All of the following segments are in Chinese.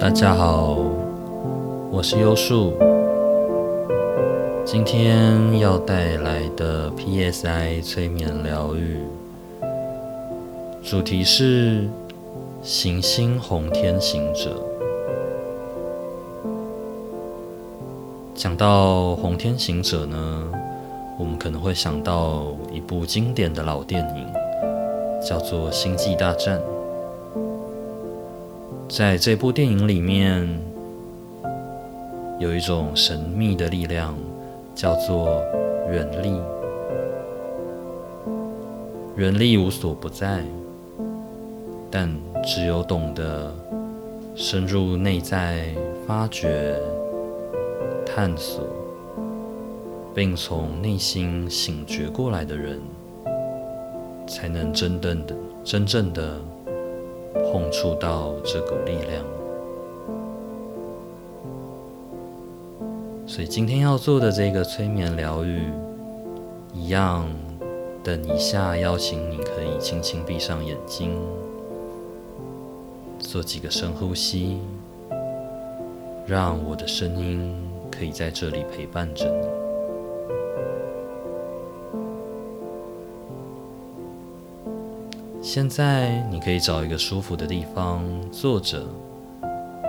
大家好，我是优树。今天要带来的 PSI 催眠疗愈主题是行星红天行者。讲到红天行者呢，我们可能会想到一部经典的老电影，叫做《星际大战》。在这部电影里面，有一种神秘的力量，叫做原力。原力无所不在，但只有懂得深入内在发掘、探索，并从内心醒觉过来的人，才能真正的、真正的。碰触到这股力量，所以今天要做的这个催眠疗愈，一样，等一下邀请你可以轻轻闭上眼睛，做几个深呼吸，让我的声音可以在这里陪伴着你。现在你可以找一个舒服的地方坐着，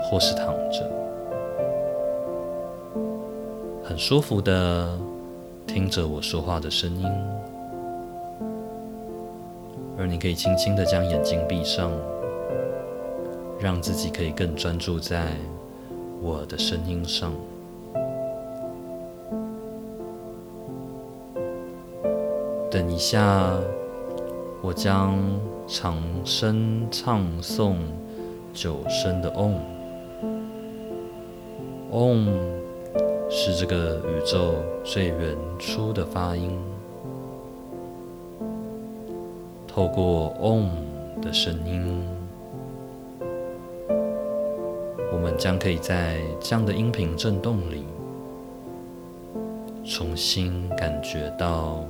或是躺着，很舒服的听着我说话的声音，而你可以轻轻的将眼睛闭上，让自己可以更专注在我的声音上。等一下。我将长声唱诵九声的 Om。Om 是这个宇宙最原初的发音。透过 Om 的声音，我们将可以在这样的音频震动里，重新感觉到。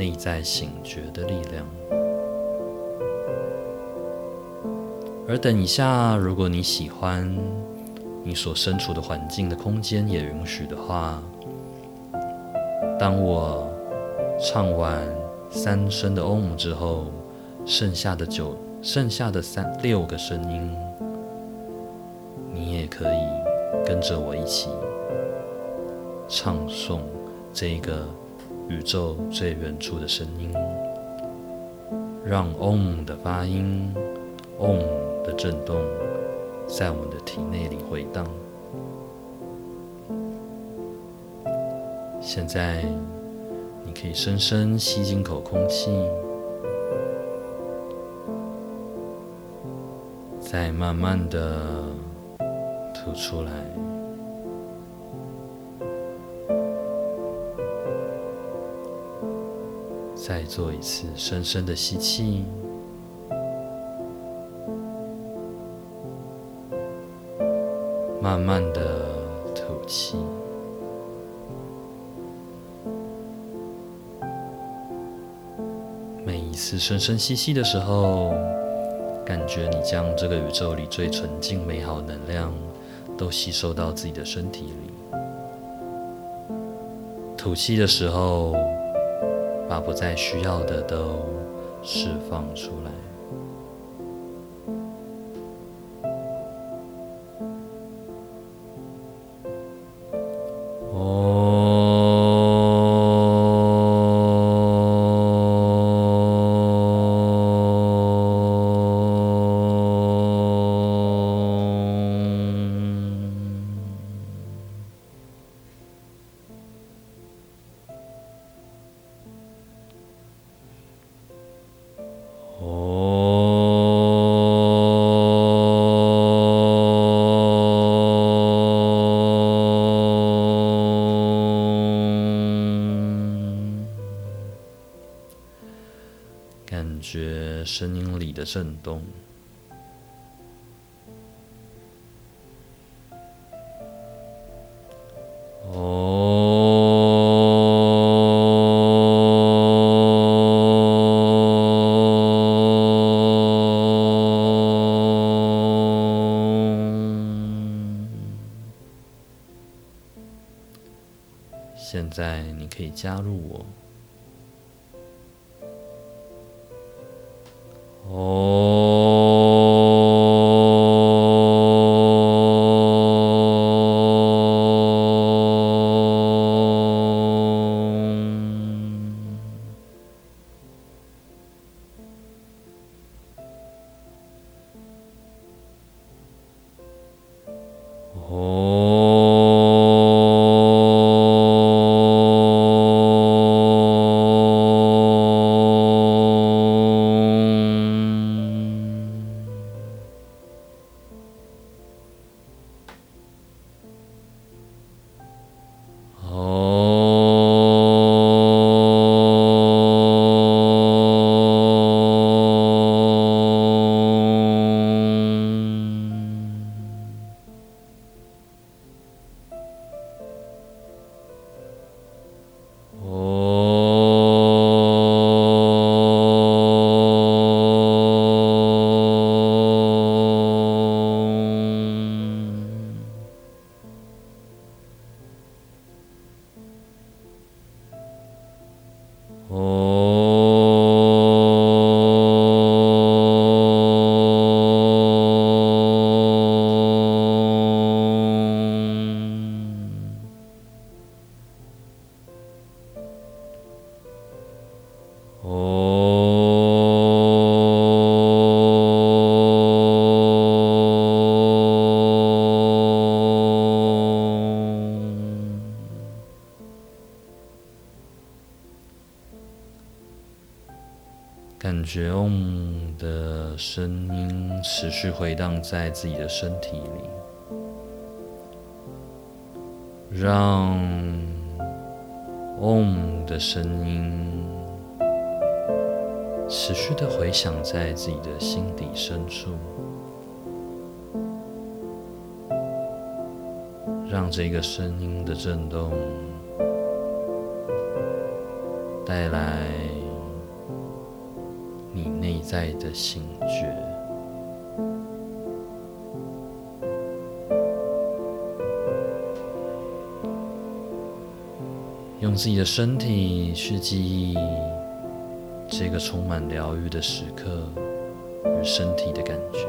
内在醒觉的力量。而等一下，如果你喜欢，你所身处的环境的空间也允许的话，当我唱完三声的 Om 之后，剩下的九，剩下的三六个声音，你也可以跟着我一起唱诵这个。宇宙最远处的声音，让 Om 的发音、Om 的震动，在我们的体内里回荡。现在，你可以深深吸进口空气，再慢慢的吐出来。再做一次深深的吸气，慢慢的吐气。每一次深深吸气的时候，感觉你将这个宇宙里最纯净美好能量都吸收到自己的身体里。吐气的时候，把不再需要的都释放出来。声音里的震动。哦。现在你可以加入我。Oh. 哦感觉嗡的声音持续回荡在自己的身体里，让嗡的声音持续的回响在自己的心底深处，让这个声音的震动带来。你内在的醒觉，用自己的身体去记忆这个充满疗愈的时刻与身体的感觉。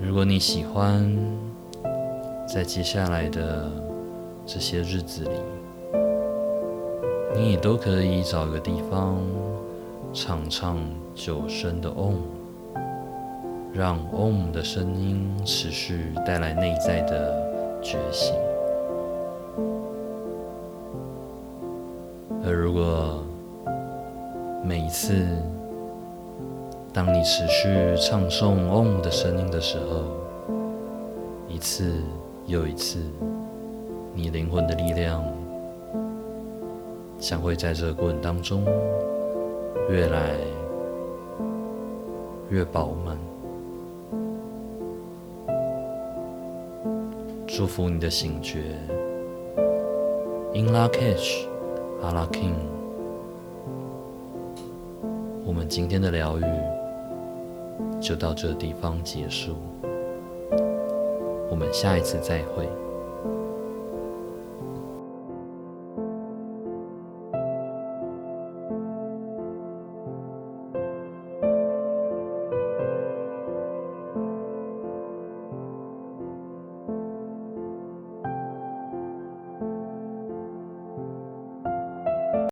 如果你喜欢，在接下来的这些日子里。你也都可以找个地方唱唱九声的 Om，让 Om 的声音持续带来内在的觉醒。而如果每一次当你持续唱诵 Om 的声音的时候，一次又一次，你灵魂的力量。将会在这个过程当中越来越饱满。祝福你的醒觉，In Lak'ech 阿拉 King，。我们今天的疗愈就到这地方结束，我们下一次再会。